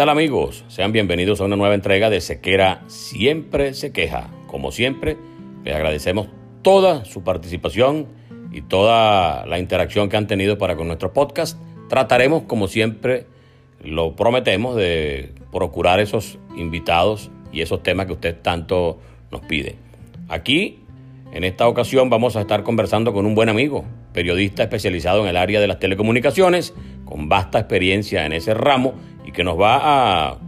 Tal amigos? Sean bienvenidos a una nueva entrega de Sequera Siempre se queja. Como siempre, les agradecemos toda su participación y toda la interacción que han tenido para con nuestro podcast. Trataremos, como siempre, lo prometemos, de procurar esos invitados y esos temas que usted tanto nos pide. Aquí, en esta ocasión, vamos a estar conversando con un buen amigo, periodista especializado en el área de las telecomunicaciones, con vasta experiencia en ese ramo y que nos va a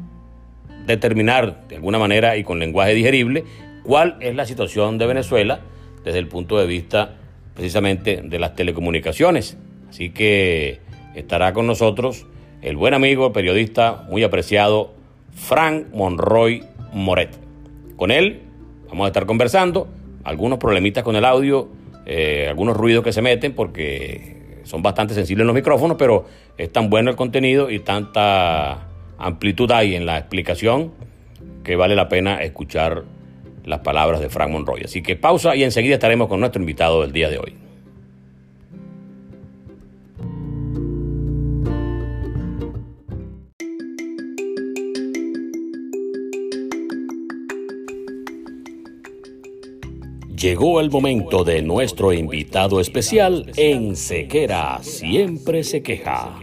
determinar de alguna manera y con lenguaje digerible cuál es la situación de Venezuela desde el punto de vista precisamente de las telecomunicaciones. Así que estará con nosotros el buen amigo, periodista muy apreciado, Frank Monroy Moret. Con él vamos a estar conversando, algunos problemitas con el audio, eh, algunos ruidos que se meten porque son bastante sensibles los micrófonos, pero es tan bueno el contenido y tanta amplitud hay en la explicación que vale la pena escuchar las palabras de Frank Monroy. Así que pausa y enseguida estaremos con nuestro invitado del día de hoy. Llegó el momento de nuestro invitado especial en Sequera Siempre se queja.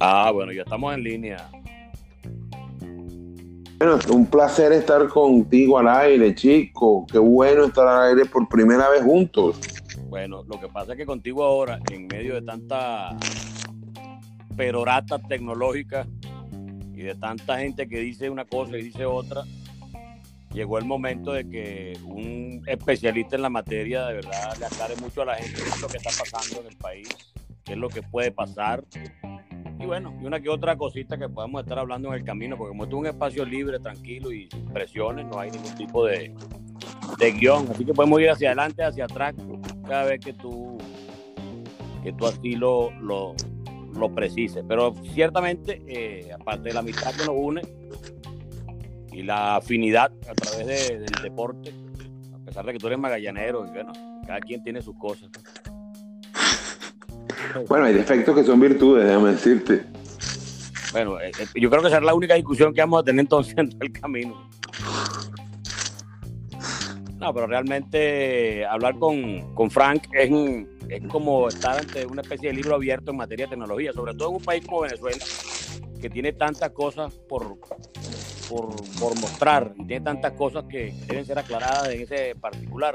Ah, bueno, ya estamos en línea. Bueno, un placer estar contigo al aire, chico. Qué bueno estar al aire por primera vez juntos. Bueno, lo que pasa es que contigo ahora, en medio de tanta perorata tecnológica y de tanta gente que dice una cosa y dice otra, llegó el momento de que un especialista en la materia de verdad le aclare mucho a la gente qué es lo que está pasando en el país, qué es lo que puede pasar y bueno, y una que otra cosita que podamos estar hablando en el camino, porque como esto es un espacio libre, tranquilo y sin presiones, no hay ningún tipo de, de guion. Así que podemos ir hacia adelante, hacia atrás, cada vez que tú, que tú así lo, lo, lo precises. Pero ciertamente, eh, aparte de la amistad que nos une y la afinidad a través del deporte, a pesar de que tú eres magallanero, y bueno, cada quien tiene sus cosas. Bueno, hay defectos que son virtudes, déjame decirte. Bueno, eh, eh, yo creo que esa es la única discusión que vamos a tener entonces en el camino. No, pero realmente hablar con, con Frank es, es como estar ante una especie de libro abierto en materia de tecnología, sobre todo en un país como Venezuela, que tiene tantas cosas por, por, por mostrar tiene tantas cosas que deben ser aclaradas en ese particular.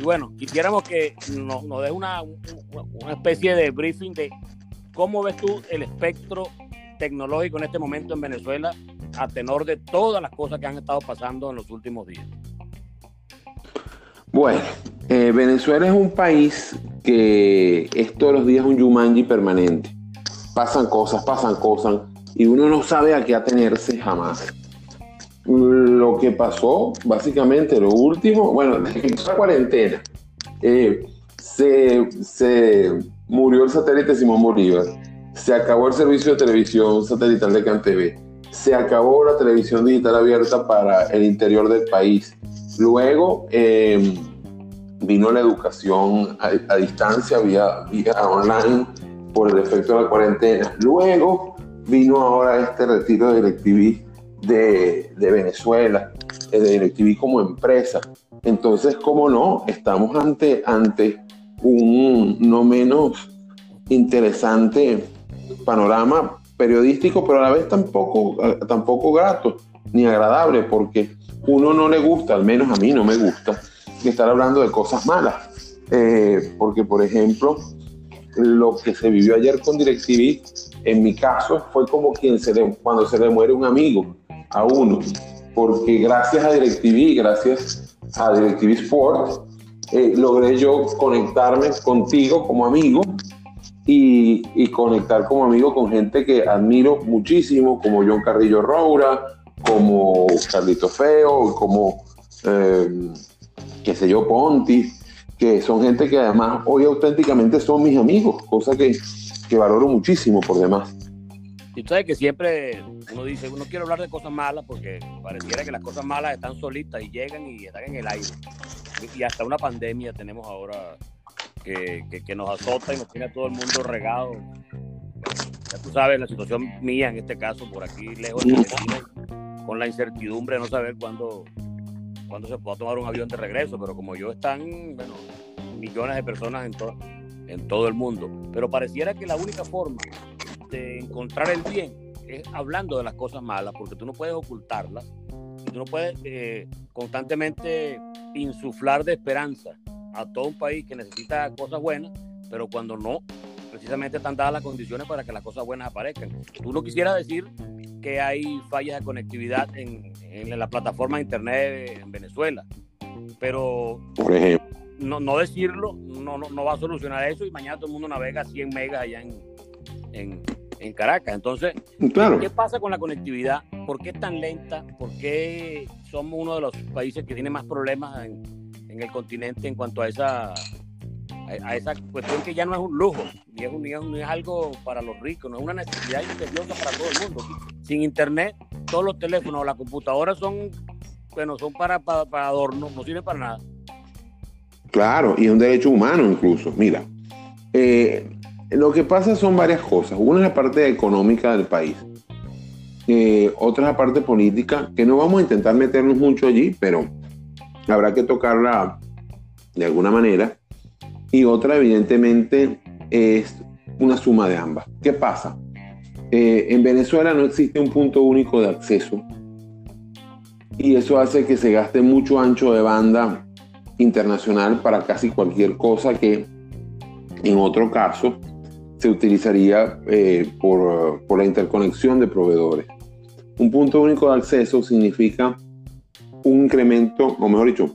Y bueno, quisiéramos que nos, nos una, una especie de briefing de cómo ves tú el espectro tecnológico en este momento en Venezuela a tenor de todas las cosas que han estado pasando en los últimos días? Bueno, eh, Venezuela es un país que es todos los días un Yumanji permanente. Pasan cosas, pasan cosas, y uno no sabe a qué atenerse jamás. Lo que pasó, básicamente, lo último, bueno, la cuarentena, eh, se, se, murió el satélite Simón Bolívar, se acabó el servicio de televisión satelital de CanTV, se acabó la televisión digital abierta para el interior del país. Luego eh, vino la educación a, distancia, vía, vía online, por el efecto de la cuarentena. Luego vino ahora este retiro de DirecTV de, Venezuela, de DirecTV como empresa. Entonces, ¿cómo no? Estamos ante, ante un no menos interesante panorama periodístico, pero a la vez tampoco, tampoco grato ni agradable, porque uno no le gusta, al menos a mí no me gusta, estar hablando de cosas malas. Eh, porque, por ejemplo, lo que se vivió ayer con DirecTV, en mi caso, fue como quien se le, cuando se le muere un amigo a uno, porque gracias a DirecTV, gracias a DirecTV Sport, eh, logré yo conectarme contigo como amigo y, y, conectar como amigo con gente que admiro muchísimo, como John Carrillo Roura, como Carlito Feo, como, eh, qué sé yo, Ponti, que son gente que además hoy auténticamente son mis amigos, cosa que, que valoro muchísimo por demás. Y tú sabes que siempre uno dice, uno quiere hablar de cosas malas porque pareciera que las cosas malas están solitas y llegan y están en el aire. Y hasta una pandemia tenemos ahora que, que, nos azota y nos tiene a todo el mundo regado. Ya tú sabes, la situación mía en este caso, por aquí lejos de con la incertidumbre de no saber cuándo, cuándo se pueda tomar un avión de regreso, pero como yo están, bueno, millones de personas en, en todo el mundo. Pero pareciera que la única forma de encontrar el bien es hablando de las cosas malas, porque tú no puedes ocultarlas y tú no puedes eh, constantemente insuflar de esperanza a todo un país que necesita cosas buenas, pero cuando no, precisamente están dadas las condiciones para que las cosas buenas aparezcan. Tú no quisieras decir que hay fallas de conectividad en, en la plataforma de Internet en Venezuela, pero Por ejemplo. No, no decirlo no, no, no, va a solucionar eso y mañana todo el mundo navega 100 megas allá en, en, en Caracas. Entonces, claro. ¿qué pasa con la conectividad? ¿Por qué es tan lenta? ¿Por qué somos uno de los países que tiene más problemas en, en el continente en cuanto a esa a esa cuestión que ya no es un lujo, ni es, un, ni es, algo para los ricos, no es una necesidad imperiosa para todo el mundo. Sin internet, todos los teléfonos o las computadoras son, bueno, son para, para, para adorno, no sirven para nada. Claro, y es un derecho humano incluso. Mira, eh, lo que pasa son varias cosas. Una es la parte económica del país. Eh, otra es la parte política, que no vamos a intentar meternos mucho allí, pero habrá que tocarla de alguna manera. Y otra, evidentemente, es una suma de ambas. ¿Qué pasa? Eh, en Venezuela no existe un punto único de acceso y eso hace que se gaste mucho ancho de banda internacional para casi cualquier cosa que en otro caso se utilizaría eh, por, por la interconexión de proveedores. Un punto único de acceso significa un incremento, o mejor dicho,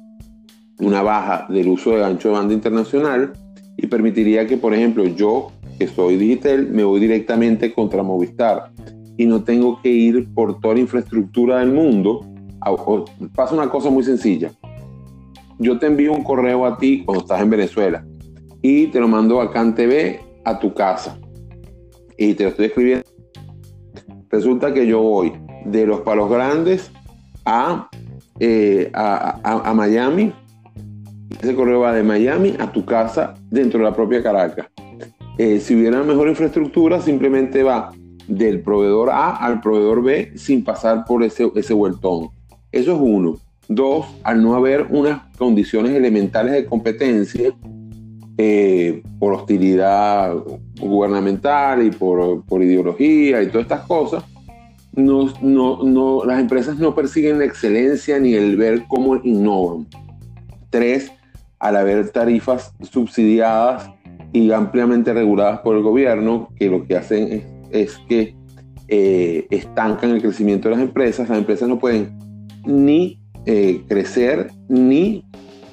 una baja del uso de ancho de banda internacional y permitiría que, por ejemplo, yo, que soy digital, me voy directamente contra Movistar y no tengo que ir por toda la infraestructura del mundo. Pasa una cosa muy sencilla. Yo te envío un correo a ti cuando estás en Venezuela y te lo mando a CanTV a tu casa y te lo estoy escribiendo. Resulta que yo voy de los Palos Grandes a, eh, a, a, Miami ese correo va de Miami a tu casa dentro de la propia Caracas. Eh, si hubiera mejor infraestructura, simplemente va del proveedor A al proveedor B sin pasar por ese, ese vueltón. Eso es uno. Dos, al no haber unas condiciones elementales de competencia eh, por hostilidad gubernamental y por, por, ideología y todas estas cosas, no, no, no, las empresas no persiguen la excelencia ni el ver cómo innovan. Tres, al haber tarifas subsidiadas y ampliamente reguladas por el gobierno, que lo que hacen es, es que eh, estancan el crecimiento de las empresas. Las empresas no pueden ni eh, crecer ni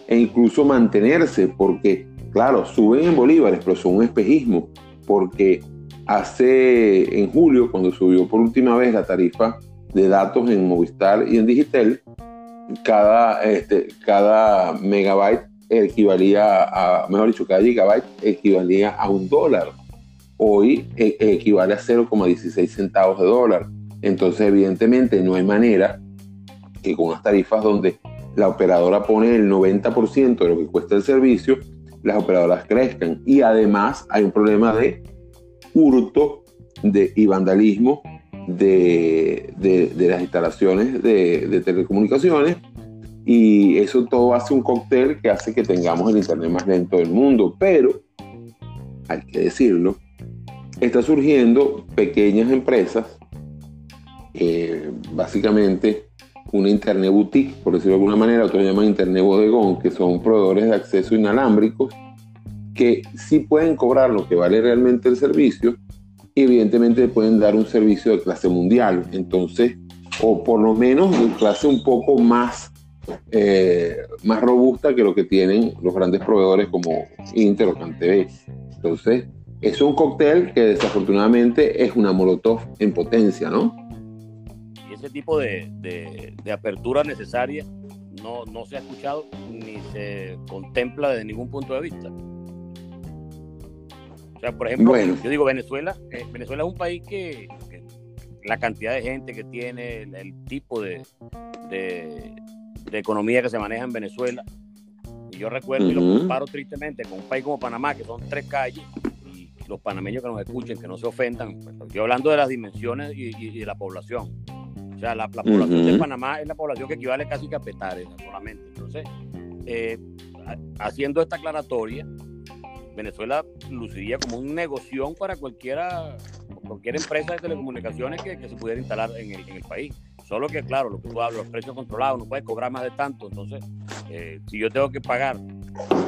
e incluso mantenerse porque, claro, suben en bolívares, pero son un espejismo porque hace en julio, cuando subió por última vez la tarifa de datos en Movistar y en Digitel, cada, este, cada megabyte equivalía a, mejor dicho, cada gigabyte equivalía a un dólar. Hoy e, equivale a 0,16 centavos de dólar. Entonces, evidentemente, no hay manera que con unas tarifas donde la operadora pone el 90% de lo que cuesta el servicio, las operadoras crezcan. Y además hay un problema de hurto de, y vandalismo de, de, las instalaciones de, telecomunicaciones y eso todo hace un cóctel que hace que tengamos el Internet más lento del mundo, pero hay que decirlo, está surgiendo pequeñas empresas, eh, básicamente una Internet boutique, por decirlo de alguna manera, otros llaman Internet bodegón, que son proveedores de acceso inalámbricos, que sí pueden cobrar lo que vale realmente el servicio, y evidentemente pueden dar un servicio de clase mundial, entonces, o por lo menos de clase un poco más, eh, más robusta que lo que tienen los grandes proveedores como Inter o CanTV. Entonces, es un cóctel que desafortunadamente es una molotov en potencia, ¿no? Ese tipo de, de, apertura necesaria no, no se ha escuchado ni se contempla desde ningún punto de vista. Sea, por ejemplo, yo digo Venezuela, eh, Venezuela es un país que, la cantidad de gente que tiene, el, tipo de, de, economía que se maneja en Venezuela, y yo recuerdo y lo comparo tristemente con un país como Panamá, que son tres calles, y los panameños que nos escuchen, que no se ofendan, yo hablando de las dimensiones y, de la población. O sea, la, población de Panamá es la población que equivale casi a Petare solamente. Entonces, eh, haciendo esta aclaratoria, Venezuela luciría como un negocio para cualquiera, cualquier empresa de telecomunicaciones que, se pudiera instalar en el, país. Solo que, claro, lo que tú hablas, los precios controlados, no puedes cobrar más de tanto. Entonces, eh, si yo tengo que pagar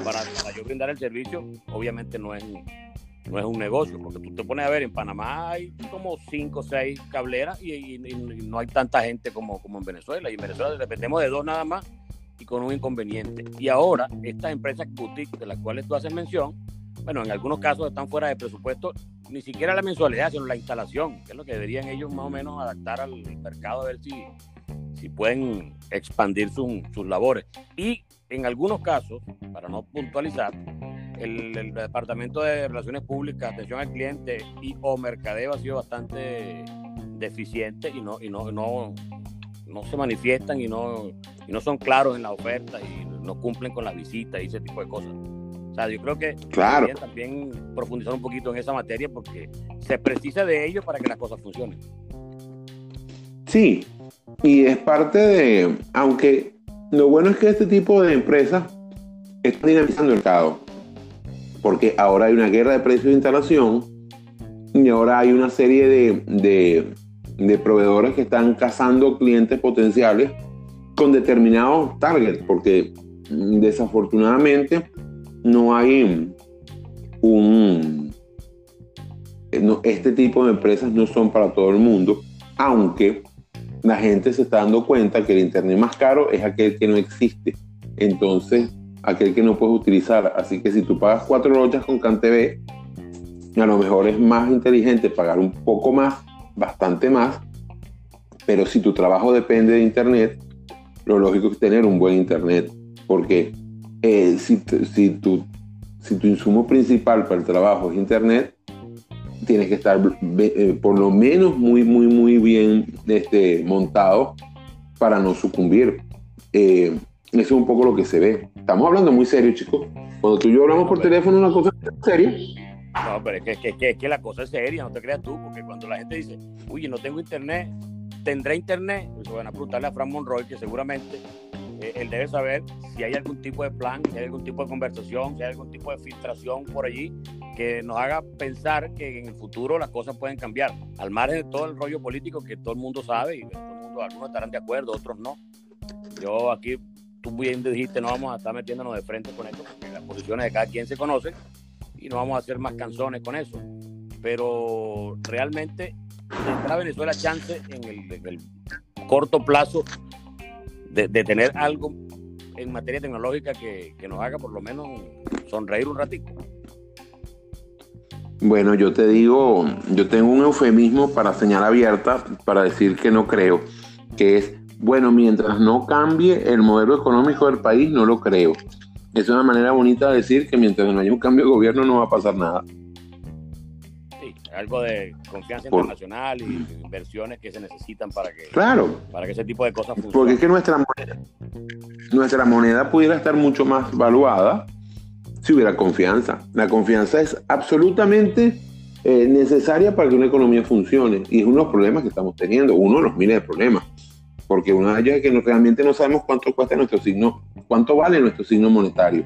para, yo brindar el servicio, obviamente no es, no es un negocio, porque tú te pones a ver, en Panamá hay como 5 o 6 cableras y, no hay tanta gente como, como en Venezuela. Y en Venezuela dependemos de dos nada más y con un inconveniente. Y ahora, estas empresas boutique de las cuales tú haces mención, bueno, en algunos casos están fuera de presupuesto, ni siquiera la mensualidad, sino la instalación, que es lo que deberían ellos más o menos adaptar al mercado a ver si, si pueden expandir sus labores. Y en algunos casos, para no puntualizar, el, el, Departamento de Relaciones Públicas, Atención al Cliente y o Mercadeo ha sido bastante deficiente y no, y no, no, no se manifiestan y no, y no son claros en la oferta y no cumplen con las visitas y ese tipo de cosas. O sea, yo creo que claro. también profundizar un poquito en esa materia porque se precisa de ello para que las cosas funcionen. Sí, y es parte de, aunque lo bueno es que este tipo de empresas están dinamizando el mercado, porque ahora hay una guerra de precios de instalación y ahora hay una serie de, de, proveedores que están cazando clientes potenciales con determinados targets, porque desafortunadamente no hay un... este tipo de empresas no son para todo el mundo, aunque la gente se está dando cuenta que el Internet más caro es aquel que no existe. Entonces, aquel que no puedes utilizar. Así que si tú pagas cuatro lochas con CanTV, a lo mejor es más inteligente pagar un poco más, bastante más, pero si tu trabajo depende de Internet, lo lógico es tener un buen Internet, porque eh, si, si, tu, si tu insumo principal para el trabajo es Internet, tienes que estar eh, por lo menos muy, muy, muy bien este, montado para no sucumbir. Eh, eso es un poco lo que se ve. Estamos hablando muy serio, chicos. Cuando tú y yo hablamos por teléfono, una cosa seria. No, pero es que, es que, la cosa es seria, no te creas tú, porque cuando la gente dice, uy, no tengo internet, tendré internet, pues van a preguntarle a Fran Monroy, que seguramente eh, él debe saber si hay algún tipo de plan, si hay algún tipo de conversación, si hay algún tipo de filtración por allí que nos haga pensar que en el futuro las cosas pueden cambiar, al margen de todo el rollo político que todo el mundo sabe y todo el mundo, algunos estarán de acuerdo, otros no. Yo aquí, tú bien dijiste, no vamos a estar metiéndonos de frente con esto, porque las posiciones de cada quien se conocen y no vamos a hacer más canzones con eso. Pero realmente ¿tendrá Venezuela chance en el, corto plazo de, tener algo en materia tecnológica que, que, nos haga por lo menos sonreír un ratito? Bueno, yo te digo, yo tengo un eufemismo para señal abierta para decir que no creo, que es, bueno, mientras no cambie el modelo económico del país, no lo creo. Es una manera bonita de decir que mientras no haya un cambio de gobierno no va a pasar nada. Sí, algo de confianza internacional y inversiones que se necesitan para que, claro, para que ese tipo de cosas funcionen. Porque es que nuestra moneda, nuestra moneda pudiera estar mucho más valuada si hubiera confianza. La confianza es absolutamente eh, necesaria para que una economía funcione y es uno de los problemas que estamos teniendo, uno de los miles de problemas. Porque uno de ellos es que realmente no sabemos cuánto cuesta nuestro signo, cuánto vale nuestro signo monetario.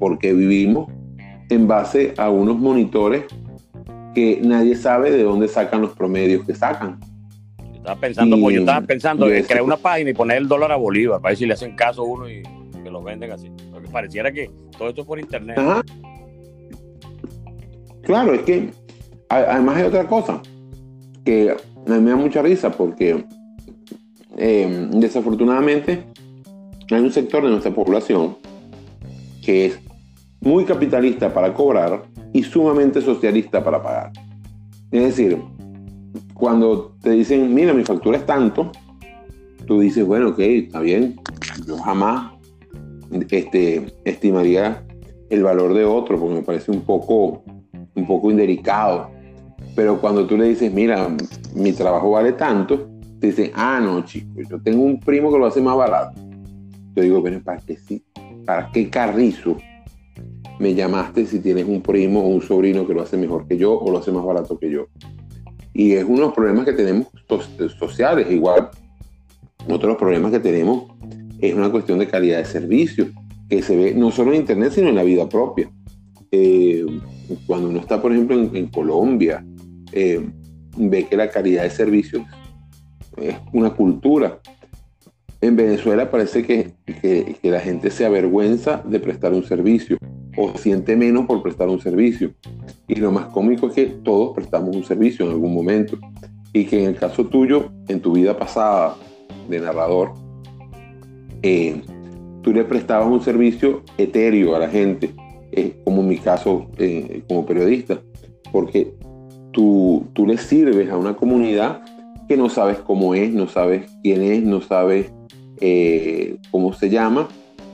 Porque vivimos en base a unos monitores que nadie sabe de dónde sacan los promedios que sacan. Yo estaba pensando, pues, yo estaba pensando en crear una página y poner el dólar a Bolívar, para ver si le hacen caso a uno y que lo venden así. Porque pareciera que todo esto es por internet. Claro, es que además hay otra cosa que a mí me da mucha risa porque eh, desafortunadamente hay un sector de nuestra población que es muy capitalista para cobrar y sumamente socialista para pagar. Es decir, cuando te dicen, mira, mi factura es tanto, tú dices, bueno, ok, está bien, yo jamás este, estimaría el valor de otro, porque me parece un poco, un poco indelicado. Pero cuando tú le dices, mira, mi trabajo vale tanto, dicen, ah, no, chico, yo tengo un primo que lo hace más barato. Yo digo, bueno, ¿para qué, sí? ¿para qué carrizo me llamaste si tienes un primo o un sobrino que lo hace mejor que yo o lo hace más barato que yo? Y es uno de los problemas que tenemos sociales, igual. Otro de los problemas que tenemos es una cuestión de calidad de servicio, que se ve no solo en Internet, sino en la vida propia. Eh, cuando uno está, por ejemplo, en, Colombia, eh, ve que la calidad de servicio es una cultura. En Venezuela parece que, que, la gente se avergüenza de prestar un servicio o siente menos por prestar un servicio. Y lo más cómico es que todos prestamos un servicio en algún momento. Y que en el caso tuyo, en tu vida pasada de narrador, eh, tú le prestabas un servicio etéreo a la gente, eh, como en mi caso eh, como periodista, porque tú, tú le sirves a una comunidad no sabes cómo es, no sabes quién es, no sabes cómo se llama,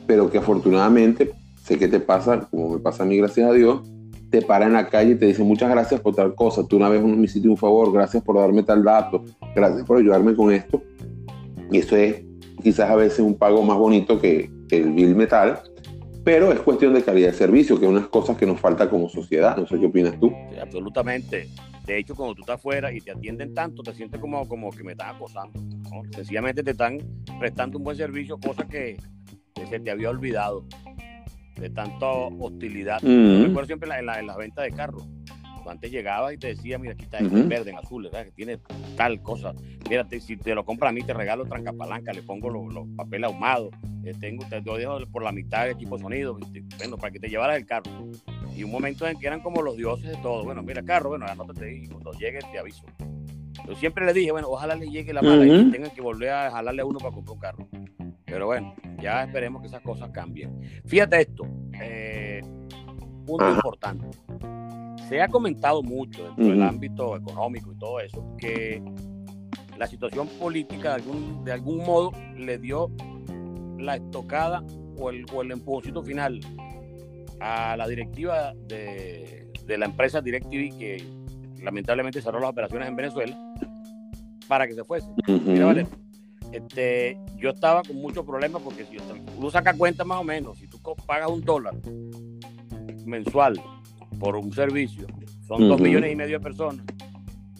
pero que afortunadamente, sé que te pasa, como me pasa a mí, gracias a Dios, te para en la calle y te dice muchas gracias por tal cosa, tú una vez me hiciste un favor, gracias por darme tal dato, gracias por ayudarme con esto. Y eso es quizás a veces un pago más bonito que, el bill metal, pero es cuestión de calidad de servicio, que es unas cosas que nos falta como sociedad. No sé qué opinas tú. Absolutamente. De hecho, cuando tú estás afuera y te atienden tanto, te sientes como, como que me están acosando. Sencillamente te están prestando un buen servicio, cosa que, se te había olvidado de tanta hostilidad. Mm. recuerdo siempre en la, en la, venta de carros antes llegaba y te decía, mira, aquí está en verde, en azul, que tiene tal cosa. Mira, si te lo compras a mí, te regalo trancapalanca, le pongo los, papeles ahumados, eh, tengo, te lo dejo por la mitad del equipo de sonido, bueno, para que te llevaras el carro. Y un momento en que eran como los dioses de todo. Bueno, mira, carro, bueno, anótate y cuando llegue te aviso. Yo siempre le dije, bueno, ojalá le llegue la mala y tengan que volver a jalarle a uno para comprar un carro. Pero bueno, ya esperemos que esas cosas cambien. Fíjate esto, eh, punto importante se ha comentado mucho dentro del ámbito económico y todo eso, que la situación política de algún, de algún modo le dio la estocada o el, o el empujoncito final a la directiva de, de la empresa DirecTV que lamentablemente cerró las operaciones en Venezuela para que se fuese. Mira, vale, este, yo estaba con muchos problemas porque si uno saca cuenta más o menos, si tú pagas un dólar mensual por un servicio, son dos millones y medio de personas.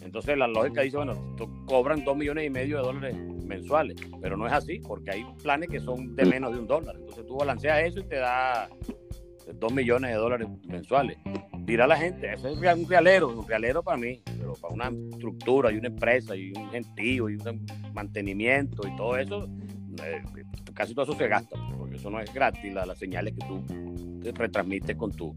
Entonces la lógica dice, bueno, cobran dos millones y medio de dólares mensuales, pero no es así, porque hay planes que son de menos de un dólar. Entonces tú balanceas eso y te da dos millones de dólares mensuales. Dirá la gente, eso es un realero, un realero para mí, pero para una estructura y una empresa y un gentío y un mantenimiento y todo eso, eh, casi todo eso se gasta, porque eso no es gratis, las señales que tú retransmites con tu,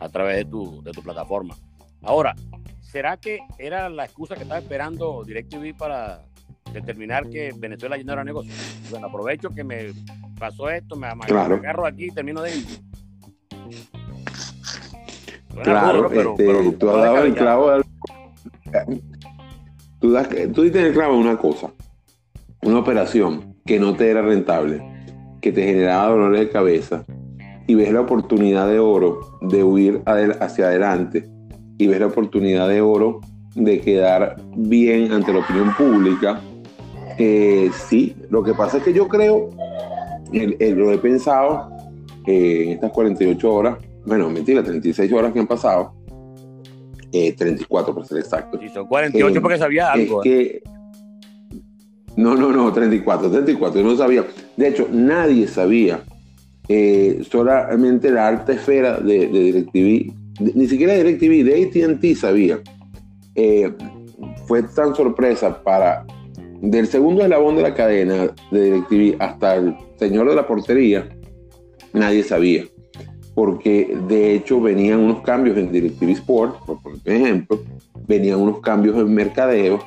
a través de tu, de tu plataforma. Ahora, ¿será que era la excusa que estaba esperando DirecTV para determinar que Venezuela ya no era negocio? Bueno, aprovecho que me pasó esto, me, agarro aquí y termino de ir. Claro, este, tú has dado el clavo. Tú, das, tú diste el clavo una cosa, una operación que no te era rentable, que te generaba dolores de cabeza, y ves la oportunidad de oro de huir hacia adelante, y ves la oportunidad de oro de quedar bien ante la opinión pública, eh, sí, lo que pasa es que yo creo, lo he pensado eh, en estas 48 horas, bueno, mentira, 36 horas que han pasado, 34 eh, por ser exacto. Sí, son 48 porque sabía algo. no, no, no, 34, 34, yo no sabía. De hecho, nadie sabía solamente la alta esfera de, de DirecTV, ni siquiera DirecTV, de ATT sabía. fue tan sorpresa para del segundo eslabón de la cadena de DirecTV hasta el señor de la portería, nadie sabía. Porque de hecho venían unos cambios en DirecTV Sport, por ejemplo, venían unos cambios en mercadeo,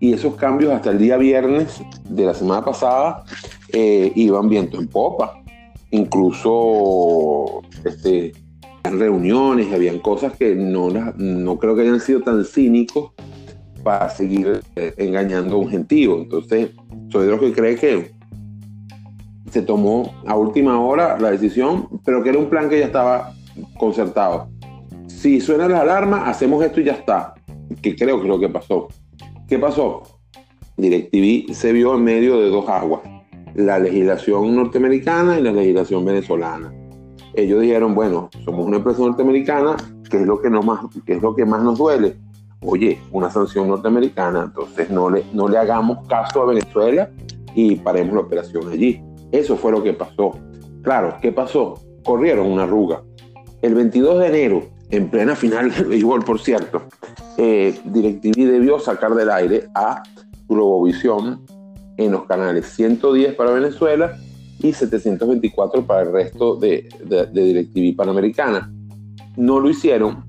y esos cambios hasta el día viernes de la semana pasada eh, iban viento en popa. Incluso este, reuniones, habían cosas que no, no creo que hayan sido tan cínicos para seguir eh, engañando a un gentío. Entonces, soy de los que cree que se tomó a última hora la decisión, pero que era un plan que ya estaba concertado. Si suena la alarma, hacemos esto y ya está. Que creo que es lo que pasó. ¿Qué pasó? DirecTV se vio en medio de dos aguas, la legislación norteamericana y la legislación venezolana. Ellos dijeron, bueno, somos una empresa norteamericana, ¿qué es lo que, no más, qué es lo que más nos duele? oye, una sanción norteamericana, entonces no le, no le hagamos caso a Venezuela y paremos la operación allí. Eso fue lo que pasó. Claro, ¿qué pasó? Corrieron una arruga. El 22 de enero, en plena final del béisbol, por cierto, eh, DirecTV debió sacar del aire a Globovisión en los canales 110 para Venezuela y 724 para el resto de, de, de DirecTV Panamericana. No lo hicieron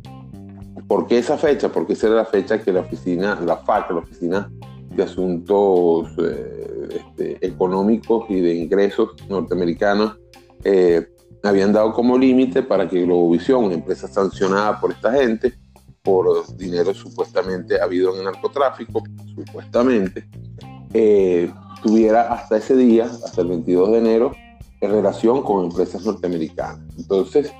¿Por qué esa fecha? Porque esa era la fecha que la oficina, la FAC, la Oficina de Asuntos eh, este, Económicos y de Ingresos norteamericanos, eh, habían dado como límite para que Globovisión, empresa sancionada por esta gente, por dinero supuestamente habido en el narcotráfico, supuestamente, eh, tuviera hasta ese día, hasta el 22 de enero, en relación con empresas norteamericanas. Entonces,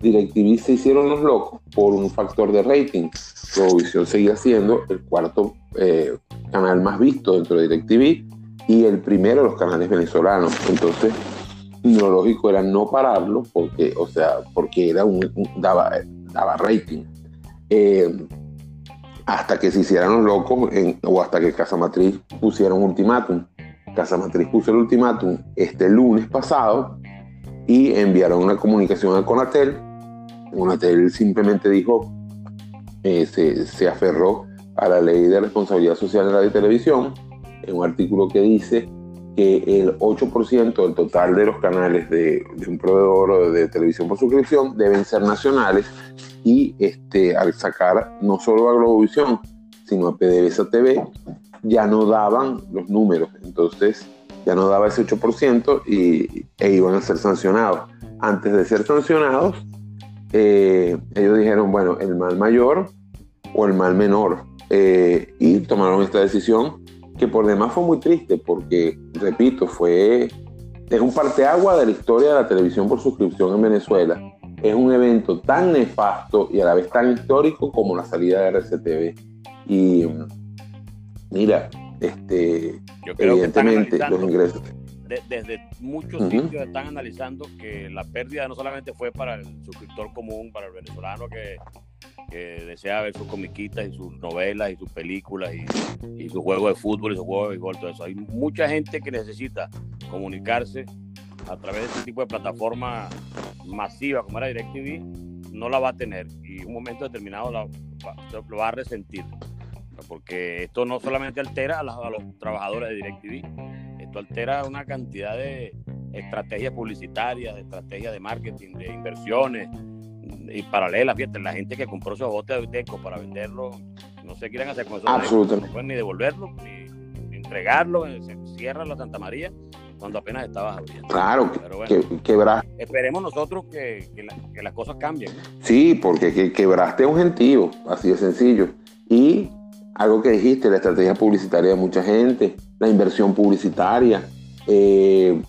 DirecTV se hicieron los locos por un factor de rating. Provisión seguía siendo el cuarto eh, canal más visto dentro de DirecTV y el primero de los canales venezolanos. Entonces, lo lógico era no pararlo porque, o sea, porque era un, daba, daba rating. Eh, hasta que se hicieran los locos o hasta que Casa Matriz pusiera un ultimátum. Casa Matriz puso el ultimátum este lunes pasado y enviaron una comunicación a Conatel Unatel simplemente dijo, eh, se, aferró a la ley de responsabilidad social en radio y televisión, en un artículo que dice que el 8% del total de los canales de, un proveedor de televisión por suscripción deben ser nacionales y este, al sacar no solo a Globovisión, sino a PDVSA TV, ya no daban los números, entonces ya no daba ese 8% y, e iban a ser sancionados. Antes de ser sancionados, eh, ellos dijeron, bueno, el mal mayor o el mal menor. Eh, y tomaron esta decisión que por demás fue muy triste porque, repito, fue, es un parteagua de la historia de la televisión por suscripción en Venezuela. Es un evento tan nefasto y a la vez tan histórico como la salida de RCTV. Y mira, este, evidentemente los ingresos desde muchos sitios están analizando que la pérdida no solamente fue para el suscriptor común, para el venezolano que, desea ver sus comiquitas y sus novelas y sus películas y, y sus juegos de fútbol y sus juegos de béisbol, todo eso. Hay mucha gente que necesita comunicarse a través de este tipo de plataforma masiva como era DirecTV, no la va a tener y en un momento determinado lo va a resentir. Porque esto no solamente altera a los, a los trabajadores de DirecTV, altera una cantidad de estrategias publicitarias, de estrategias de marketing, de inversiones y paralelas. Fíjate, la gente que compró esos botes de Uteco para venderlo sé qué irán a hacer con eso. Absolutamente. No pueden ni devolverlo, ni entregarlo, se cierra la Santa María cuando apenas estabas abriendo. Claro, Pero bueno, que, quebraste. esperemos nosotros que, que, la- que las cosas cambien. ¿no? Sí, porque que, quebraste un gentío, así de sencillo. Y algo que dijiste, la estrategia publicitaria de mucha gente, la inversión publicitaria, eh,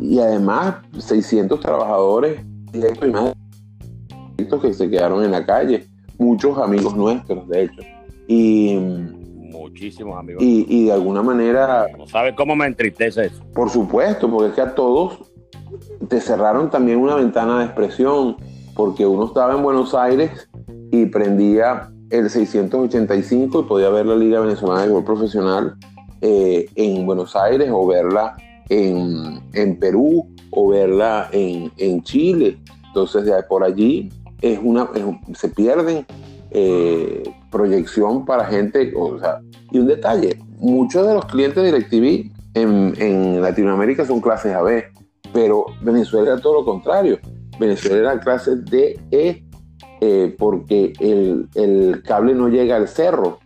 y además 600 trabajadores directos y más que se quedaron en la calle, muchos amigos nuestros, de hecho. Y, Muchísimos amigos. y, y de alguna manera No sabes cómo me entristece eso. Por supuesto, porque es que a todos te cerraron también una ventana de expresión, porque uno estaba en Buenos Aires y prendía el 685 y podía ver la Liga Venezolana de Gol Profesional eh, en Buenos Aires o verla en, en Perú o verla en, en Chile. Entonces, de por allí es una, se pierden eh, proyección para gente, o sea, y un detalle, muchos de los clientes de DirecTV en, en Latinoamérica son clases AB, pero Venezuela era todo lo contrario. Venezuela era clase DE eh, porque el, el cable no llega al cerro,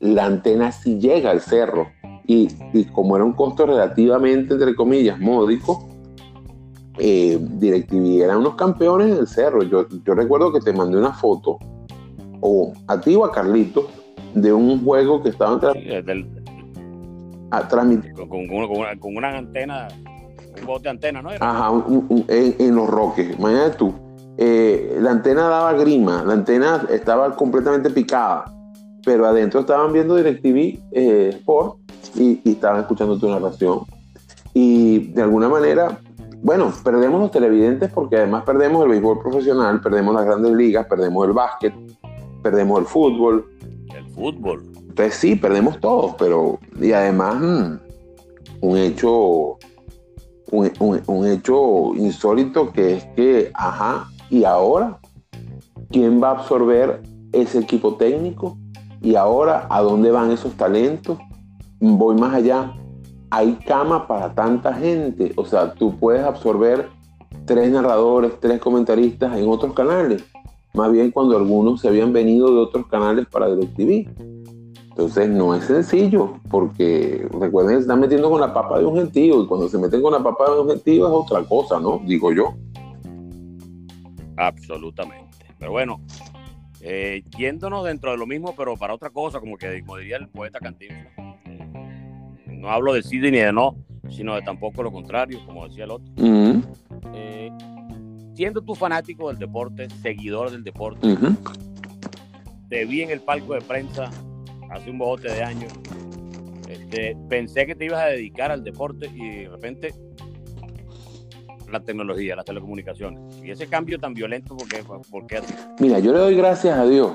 la antena sí llega al cerro. Y, y como era un costo relativamente, entre comillas, módico, eh, DirecTV eran unos campeones en el cerro. Yo, yo recuerdo que te mandé una foto, o a ti o a Carlitos, de un juego que estaban tra- Sí, a- transmitiendo. con, con, con una, con una antena, un bote de antena, ¿no? Era? Ajá, un- un- en, en los roques. Imagínate tú. eh, la antena daba grima, la antena estaba completamente picada, pero adentro estaban viendo DirecTV eh, Sport y, y estaban escuchando tu narración. Y de alguna manera, bueno, perdemos los televidentes porque además perdemos el béisbol profesional, perdemos las grandes ligas, perdemos el básquet, perdemos el fútbol. El fútbol. Entonces sí, perdemos todos, pero y además mm, un hecho un, un- un hecho insólito que es que, ajá, y ahora, ¿quién va a absorber ese equipo técnico? Y ahora, ¿a dónde van esos talentos? Voy más allá. Hay cama para tanta gente. O sea, tú puedes absorber tres narradores, tres comentaristas en otros canales. Más bien cuando algunos se habían venido de otros canales para DirecTV. Entonces no es sencillo, porque recuerden se están metiendo con la papa de un gentío, y cuando se meten con la papa de un gentío es otra cosa, ¿no? Digo yo. Absolutamente. Pero bueno, eh, yéndonos dentro de lo mismo, pero para otra cosa, como que como diría el poeta Cantinflas. No hablo de sí ni de no, sino de tampoco lo contrario, como decía el otro. Eh, siendo tú fanático del deporte, seguidor del deporte, te vi en el palco de prensa hace un bote de años. Este, pensé que te ibas a dedicar al deporte y de repente la tecnología, las telecomunicaciones. Y ese cambio tan violento, ¿por qué, por qué así? Mira, yo le doy gracias a Dios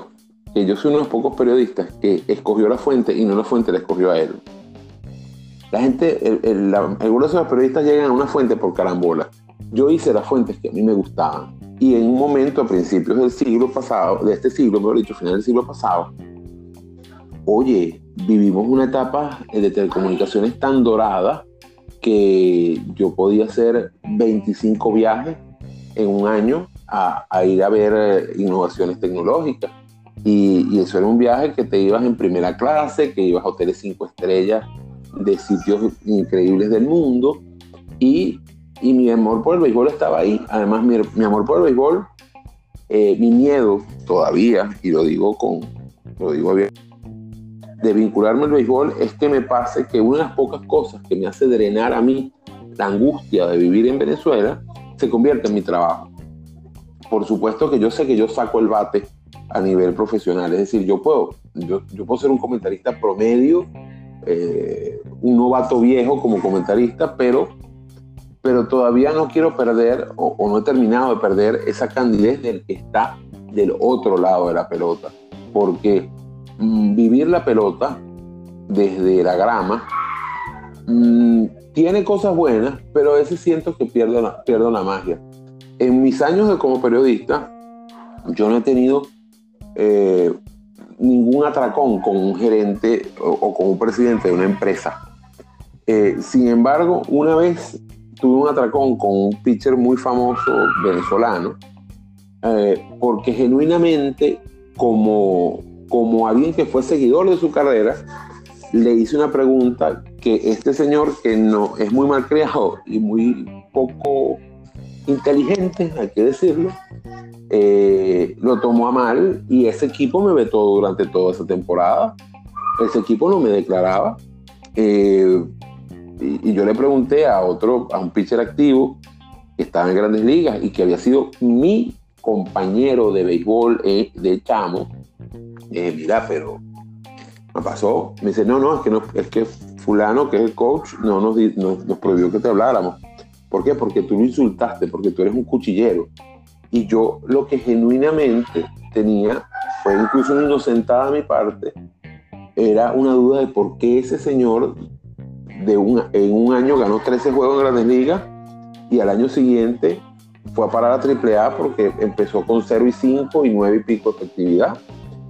que yo soy uno de los pocos periodistas que escogió la fuente y no la fuente la escogió a él. La gente, el, el- la- algunos de los periodistas llegan a una fuente por carambola. Yo hice las fuentes que a mí me gustaban. Y en un momento, a principios del siglo pasado, de este siglo, mejor dicho, final del siglo pasado, oye, vivimos una etapa eh, de telecomunicaciones tan dorada que yo podía hacer 25 viajes en un año a, a ir a ver eh, innovaciones tecnológicas. Y, y eso era un viaje que te ibas en primera clase, que ibas a hoteles cinco estrellas de sitios increíbles del mundo. Y, y mi amor por el béisbol estaba ahí. Además, mi, mi amor por el béisbol, eh, mi miedo todavía, y lo digo con, lo digo bien, de vincularme al béisbol es que me pase que una de las pocas cosas que me hace drenar a mí la angustia de vivir en Venezuela se convierte en mi trabajo. Por supuesto que yo sé que yo saco el bate a nivel profesional, es decir, yo puedo, yo, yo puedo ser un comentarista promedio, eh, un novato viejo como comentarista, pero, pero todavía no quiero perder o, no he terminado de perder esa candidez del que está del otro lado de la pelota, porque mm, vivir la pelota desde la grama mm, tiene cosas buenas, pero a veces siento que pierdo la, pierdo la magia. En mis años de como periodista, yo no he tenido eh, ningún atracón con un gerente o, con un presidente de una empresa. Eh, sin embargo, una vez tuve un atracón con un pitcher muy famoso venezolano, eh, porque genuinamente como, como alguien que fue seguidor de su carrera, le hice una pregunta que este señor, que no es muy mal creado y muy poco inteligente, hay que decirlo, eh, lo tomó a mal y ese equipo me vetó durante toda esa temporada. Ese equipo no me declaraba. Eh, y, yo le pregunté a otro, a un pitcher activo que estaba en grandes ligas y que había sido mi compañero de béisbol eh, de chamo. mira, pero me pasó. Me dice, no, no, es que, no, es que fulano, que es el coach, no nos, nos, nos prohibió que te habláramos. ¿Por qué? Porque tú lo insultaste, porque tú eres un cuchillero. Y yo lo que genuinamente tenía, fue incluso una inocentada a mi parte, era una duda de por qué ese señor de un, en un año ganó 13 juegos en Grandes Ligas y al año siguiente fue a parar a AAA porque empezó con 0 y 5 y 9 y pico de efectividad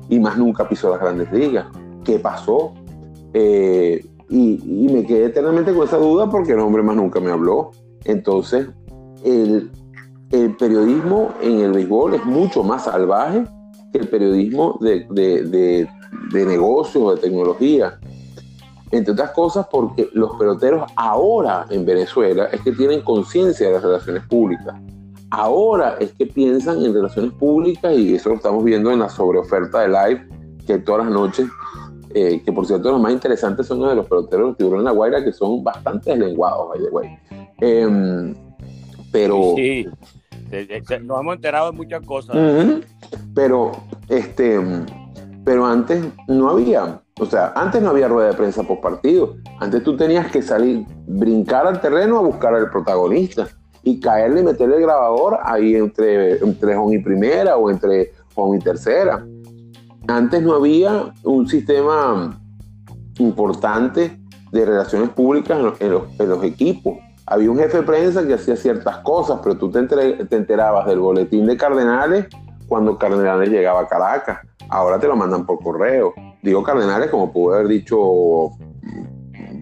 y más nunca pisó las Grandes Ligas. ¿Qué pasó? Eh, y, me quedé eternamente con esa duda porque el hombre más nunca me habló. Entonces, el, periodismo en el béisbol es mucho más salvaje que el periodismo de, de, de, negocios o de tecnología. Entre otras cosas porque los peloteros ahora en Venezuela es que tienen conciencia de las relaciones públicas. Ahora es que piensan en relaciones públicas y eso lo estamos viendo en la sobreoferta de live que todas las noches, eh, que por cierto los más interesantes son los de los peloteros de tiburón la Guaira que son bastante deslenguados, by the way. Em, pero... Sí, nos hemos enterado de muchas cosas. Pero, este, pero antes no había, o sea, antes no había rueda de prensa por partido. Antes tú tenías que salir, brincar al terreno a buscar al protagonista y caerle y meterle el grabador ahí entre, entre home y primera o entre home y tercera. Antes no había un sistema importante de relaciones públicas en los, en los equipos había un jefe de prensa que hacía ciertas cosas, pero tú te, enterabas del boletín de Cardenales cuando Cardenales llegaba a Caracas. Ahora te lo mandan por correo. Digo Cardenales como pudo haber dicho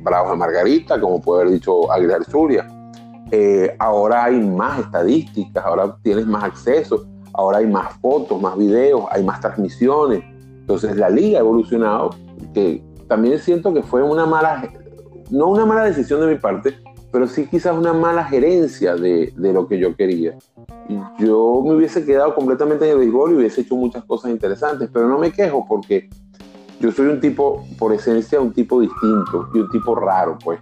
Bravos de Margarita, como puede haber dicho Aguilar Suria. Eh, ahora hay más estadísticas, ahora tienes más acceso, ahora hay más fotos, más videos, hay más transmisiones. Entonces la liga ha evolucionado, que también siento que fue una mala, no una mala decisión de mi parte, pero sí quizás una mala gerencia de, de, lo que yo quería. Yo me hubiese quedado completamente en el béisbol y hubiese hecho muchas cosas interesantes, pero no me quejo porque yo soy un tipo, por esencia, un tipo distinto y un tipo raro, pues,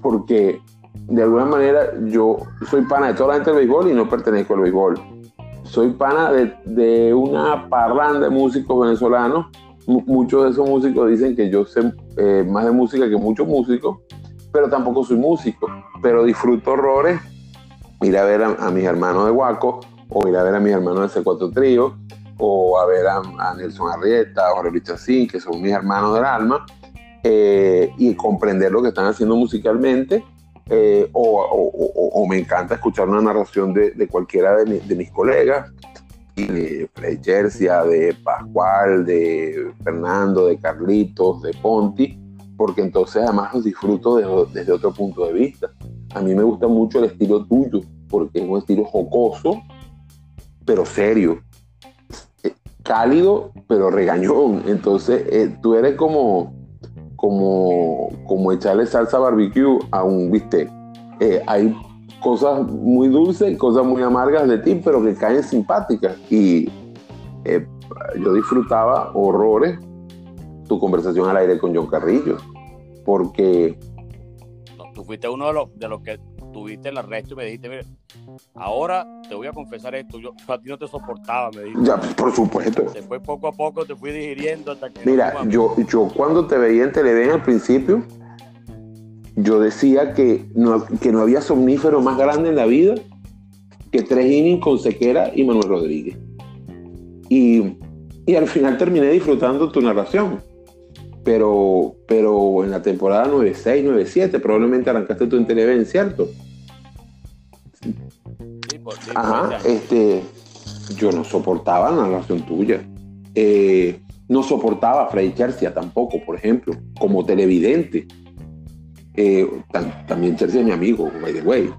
porque de alguna manera yo soy pana de toda la gente del béisbol y no pertenezco al béisbol. Soy pana de, de una parranda de músicos venezolanos. muchos de esos músicos dicen que yo sé eh, más de música que muchos músicos pero tampoco soy músico, pero disfruto horrores ir a ver a, mis hermanos de Huaco, o ir a ver a mis hermanos de C4 Trío, o a ver a, Nelson Arrieta, o a Luis Chacín, que son mis hermanos del alma, eh, y comprender lo que están haciendo musicalmente, eh, o, me encanta escuchar una narración de, cualquiera de, de, mis colegas, de Fred Jercia, de Pascual, de Fernando, de Carlitos, de Ponti, porque entonces además los disfruto desde, otro punto de vista. A mí me gusta mucho el estilo tuyo, porque es un estilo jocoso, pero serio. Eh, cálido, pero regañón. Entonces, eh, tú eres como, como, como echarle salsa barbecue a un bistec. Eh, hay cosas muy dulces, cosas muy amargas de ti, pero que caen simpáticas. Y yo disfrutaba horrores tu conversación al aire con John Carrillo porque... tú fuiste uno de los, de los que tuviste el arresto y me dijiste, mire, ahora te voy a confesar esto, yo a ti no te soportaba, me dijiste. Ya, por supuesto. Después poco a poco te fui digiriendo hasta que... Mira, yo, yo cuando te veía en Televen al principio, yo decía que no, que no había somnífero más grande en la vida que tres innings con Sequera y Manuel Rodríguez. Y, y al final terminé disfrutando tu narración pero, pero en la temporada 96, 97 probablemente arrancaste tú en Televen, ¿cierto? Sí, por, Ajá, este, yo no soportaba la narración tuya. Eh, no soportaba a Freddy Chercia tampoco, por ejemplo, como televidente. Eh, también Chercia es mi amigo, by the way.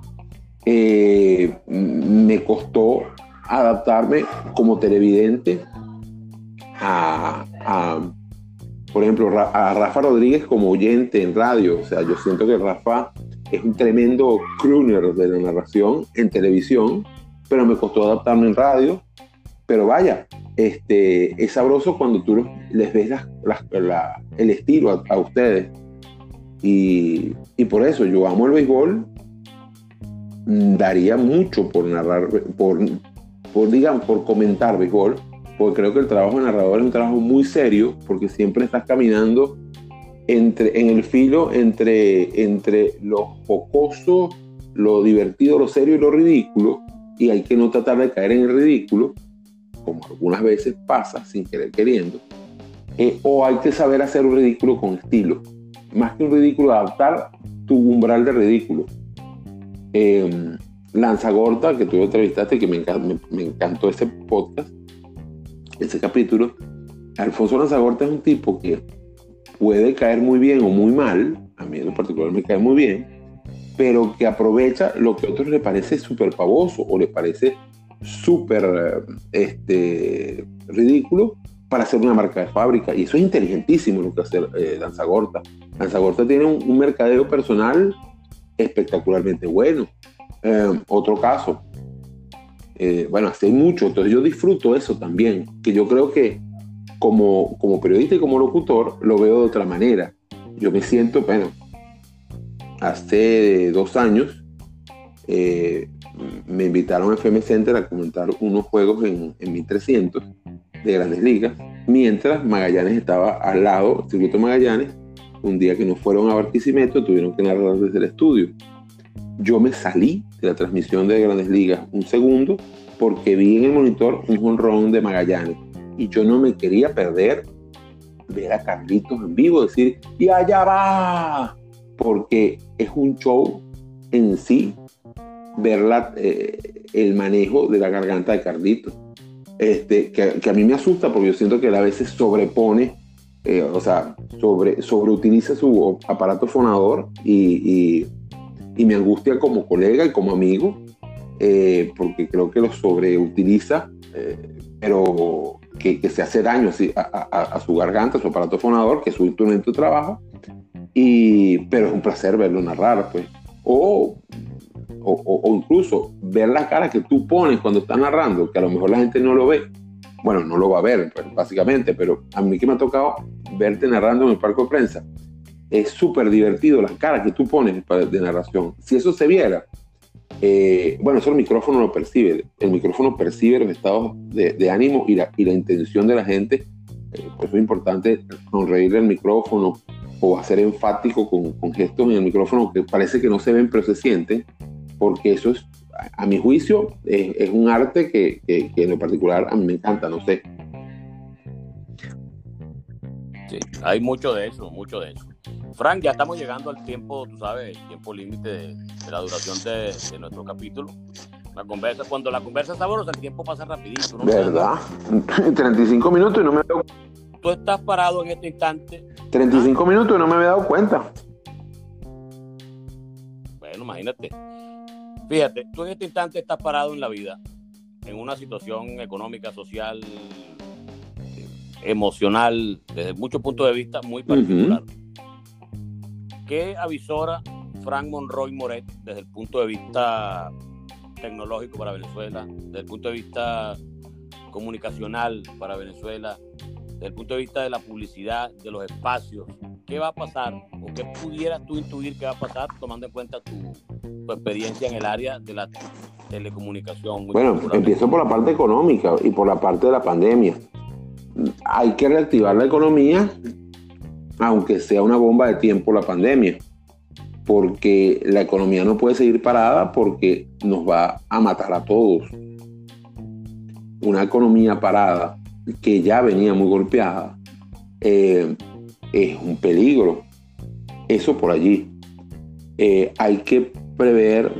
Eh, me costó adaptarme como televidente a, a, por ejemplo, a Rafa Rodríguez como oyente en radio. O sea, yo siento que Rafa es un tremendo crooner de la narración en televisión, pero me costó adaptarme en radio. Pero vaya, este, es sabroso cuando tú les ves el estilo a, ustedes. Y, y, por eso yo amo el béisbol. Daría mucho por narrar, por, por, digamos, por comentar béisbol, porque creo que el trabajo de narrador es un trabajo muy serio, porque siempre estás caminando entre, en el filo entre, entre lo jocoso, lo divertido, lo serio y lo ridículo, y hay que no tratar de caer en el ridículo, como algunas veces pasa sin querer queriendo, eh, o hay que saber hacer un ridículo con estilo. Más que un ridículo, adaptar tu umbral de ridículo. Eh, Lanzagorta, que tú entrevistaste, que me, encantó ese podcast, ese capítulo. Alfonso Lanzagorta es un tipo que puede caer muy bien o muy mal, a mí en particular me cae muy bien, pero que aprovecha lo que a otros le parece súper pavoso o le parece súper este, ridículo para hacer una marca de fábrica. Y eso es inteligentísimo lo que hace eh, Lanzagorta. Lanzagorta tiene un, un, mercadeo personal espectacularmente bueno. Eh, otro caso, eh, bueno, hace mucho, entonces yo disfruto eso también, que yo creo que como, como periodista y como locutor lo veo de otra manera. Yo me siento, bueno, hace dos años eh, me invitaron a FM Center a comentar unos juegos en, en 1300 de grandes ligas, mientras Magallanes estaba al lado, Circuito Magallanes, un día que no fueron a Barquisimeto, tuvieron que narrar desde el estudio. Yo me salí de la transmisión de Grandes Ligas un segundo porque vi en el monitor un jonrón de Magallanes. Y yo no me quería perder ver a Carlitos en vivo decir y allá va porque es un show en sí ver eh, el manejo de la garganta de Carlitos. Este, que, a mí me asusta porque yo siento que él a veces sobrepone eh, o sea sobre sobreutiliza su aparato fonador y me angustia como colega y como amigo, eh, porque creo que lo sobreutiliza, eh, pero que, se hace daño a, su garganta, a su aparato fonador, que es su instrumento de trabajo, y, pero es un placer verlo narrar, pues. O, o, incluso ver la cara que tú pones cuando estás narrando, que a lo mejor la gente no lo ve. Bueno, no lo va a ver, pues, básicamente, pero a mí que me ha tocado verte narrando en el parque de prensa es súper divertido las caras que tú pones de narración. Si eso se viera, eh, bueno, eso el micrófono lo percibe. El micrófono percibe los estados de, ánimo y la, y la, intención de la gente. Eh, por eso es importante sonreírle al micrófono o hacer enfático con, con, gestos en el micrófono que parece que no se ven pero se sienten, porque eso es, a, mi juicio, es, un arte que, que, que en lo particular a mí me encanta, no sé. Sí, hay mucho de eso, mucho de eso. Frank, ya estamos llegando al tiempo, tú sabes, el tiempo límite de, la duración de, nuestro capítulo. La conversa, cuando la conversa es sabrosa, el tiempo pasa rapidito. ¿no? ¿Verdad? 35 minutos y no me veo. Tú estás parado en este instante. 35 minutos y no me había dado cuenta. Bueno, imagínate. Fíjate, tú en este instante estás parado en la vida, en una situación económica, social, emocional, desde muchos puntos de vista muy particular. ¿Qué avisora Frank Monroy Moret desde el punto de vista tecnológico para Venezuela, desde el punto de vista comunicacional para Venezuela, desde el punto de vista de la publicidad, de los espacios? ¿Qué va a pasar o qué pudieras tú intuir que va a pasar tomando en cuenta tu, experiencia en el área de la telecomunicación? Bueno, empiezo por la parte económica y por la parte de la pandemia. Hay que reactivar la economía aunque sea una bomba de tiempo la pandemia, porque la economía no puede seguir parada porque nos va a matar a todos. Una economía parada que ya venía muy golpeada eh, es un peligro. Eso por allí. Eh, hay que prever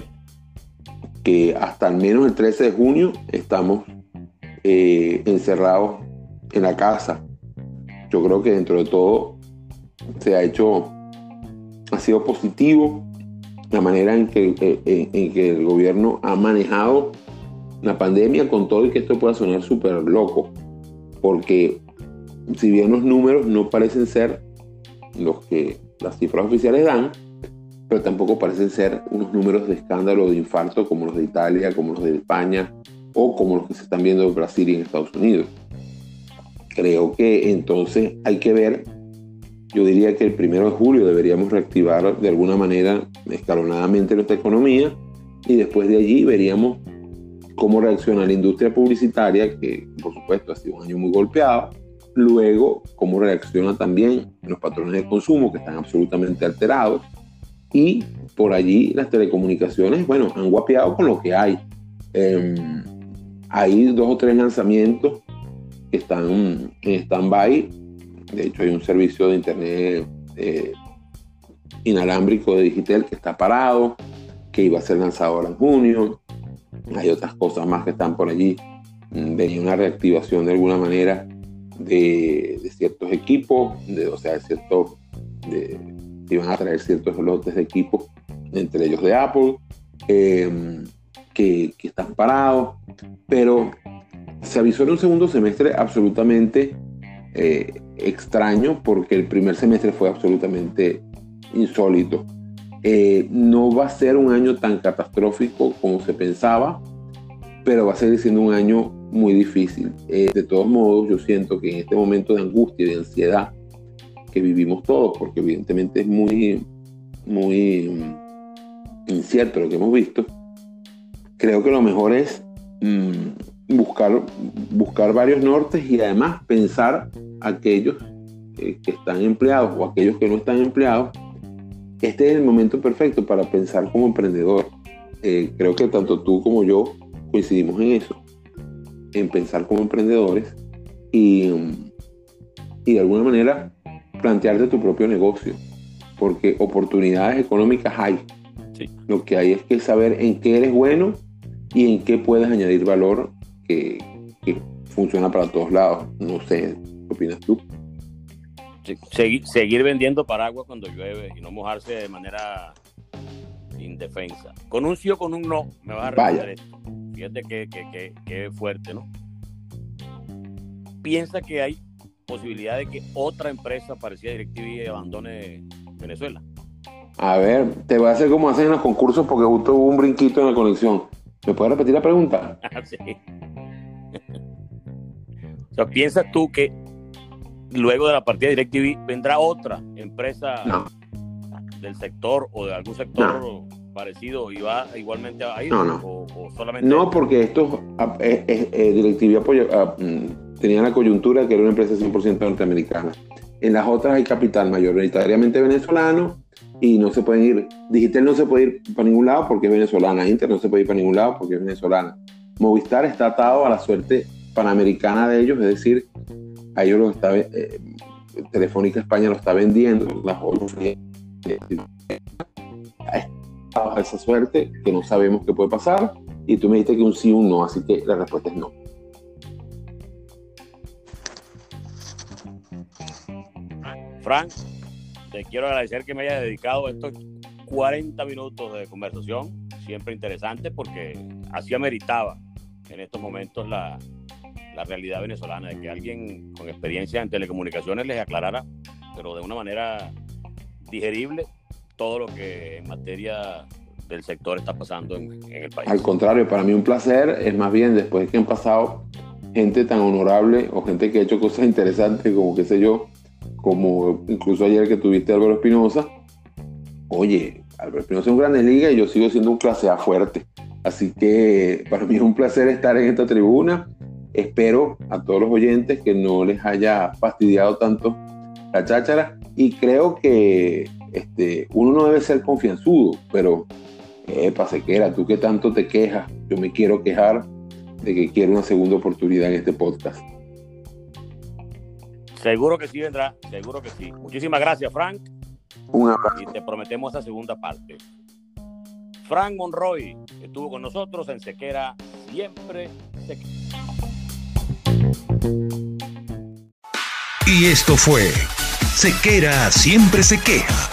que hasta al menos el 13 de junio estamos eh, encerrados en la casa. Yo creo que dentro de todo se ha hecho, ha sido positivo la manera en que, eh, en, que el gobierno ha manejado la pandemia con todo y que esto pueda sonar súper loco, porque si bien los números no parecen ser los que las cifras oficiales dan, pero tampoco parecen ser unos números de escándalo de infarto como los de Italia, como los de España o como los que se están viendo en Brasil y en Estados Unidos. Creo que entonces hay que ver, yo diría que el primero de julio deberíamos reactivar de alguna manera escalonadamente nuestra economía y después de allí veríamos cómo reacciona la industria publicitaria, que por supuesto ha sido un año muy golpeado, luego cómo reacciona también los patrones de consumo que están absolutamente alterados y por allí las telecomunicaciones, bueno, han guapeado con lo que hay. Em, hay dos o tres lanzamientos que están en stand-by. De hecho, hay un servicio de internet eh, inalámbrico de Digital que está parado, que iba a ser lanzado ahora en junio. Hay otras cosas más que están por allí. Mm, venía una reactivación de alguna manera de, ciertos equipos, de, o sea, de ciertos, de, iban a traer ciertos lotes de equipos, entre ellos de Apple, em, que, que, están parados, pero se avisó en un segundo semestre absolutamente eh, extraño porque el primer semestre fue absolutamente insólito. Eh, no va a ser un año tan catastrófico como se pensaba, pero va a seguir siendo un año muy difícil. Eh, de todos modos, yo siento que en este momento de angustia y de ansiedad que vivimos todos, porque evidentemente es muy, muy mm, incierto lo que hemos visto, creo que lo mejor es mm, buscar, buscar varios nortes y además pensar aquellos que están empleados o aquellos que no están empleados este es el momento perfecto para pensar como emprendedor. Eh, creo que tanto tú como yo coincidimos en eso, en pensar como emprendedores y, y de alguna manera plantearte tu propio negocio, porque oportunidades económicas hay. Lo que hay es que saber en qué eres bueno y en qué puedes añadir valor que, que funciona para todos lados. No sé, ¿qué opinas tú? seguir, seguir vendiendo paraguas cuando llueve y no mojarse de manera indefensa. Con un sí o con un no, me vas a responder esto. Fíjate que, que, que, fuerte, ¿no? Piensa que hay posibilidad de que otra empresa parecida a DirecTV abandone Venezuela. A ver, te voy a hacer como hacen en los concursos porque justo hubo un brinquito en la conexión. ¿Me puedes repetir la pregunta? sí. o sea, piensas tú que luego de la partida de DirecTV vendrá otra empresa del sector o de algún sector parecido y va igualmente a ir no, no. O, solamente no porque esto eh, eh, eh, DirecTV apoya, ah, mm, tenía la coyuntura que era una empresa 100% norteamericana. En las otras hay capital mayoritariamente venezolano y no se pueden ir Digital no se puede ir para ningún lado porque es venezolana Inter no se puede ir para ningún lado porque es venezolana. Movistar está atado a la suerte panamericana de ellos es decir a ellos lo está, eh, Telefónica España lo está vendiendo, las a esa suerte que no sabemos qué puede pasar y tú me dijiste que un sí un no, así que la respuesta es no. Frank, te quiero agradecer que me hayas dedicado estos 40 minutos de conversación, siempre interesante porque así ameritaba en estos momentos la, la realidad venezolana, de que alguien con experiencia en telecomunicaciones les aclarara, pero de una manera digerible, todo lo que en materia del sector está pasando en, el país. Al contrario, para mí un placer, es más bien después que han pasado gente tan honorable o gente que ha hecho cosas interesantes como qué sé yo, como incluso ayer que tuviste Álvaro Espinosa, oye, Álvaro Espinosa es un gran liga y yo sigo siendo un clase A fuerte. Así que para mí es un placer estar en esta tribuna Espero a todos los oyentes que no les haya fastidiado tanto la cháchara y creo que este, uno no debe ser confianzudo, pero epa, sequera, tú que tanto te quejas, yo me quiero quejar de que quiero una segunda oportunidad en este podcast. Seguro que sí vendrá, seguro que sí. Muchísimas gracias, Frank. Un abrazo. Y te prometemos esa segunda parte. Frank Monroy estuvo con nosotros en Sequera, siempre Sequera. Y esto fue Sequera siempre se queja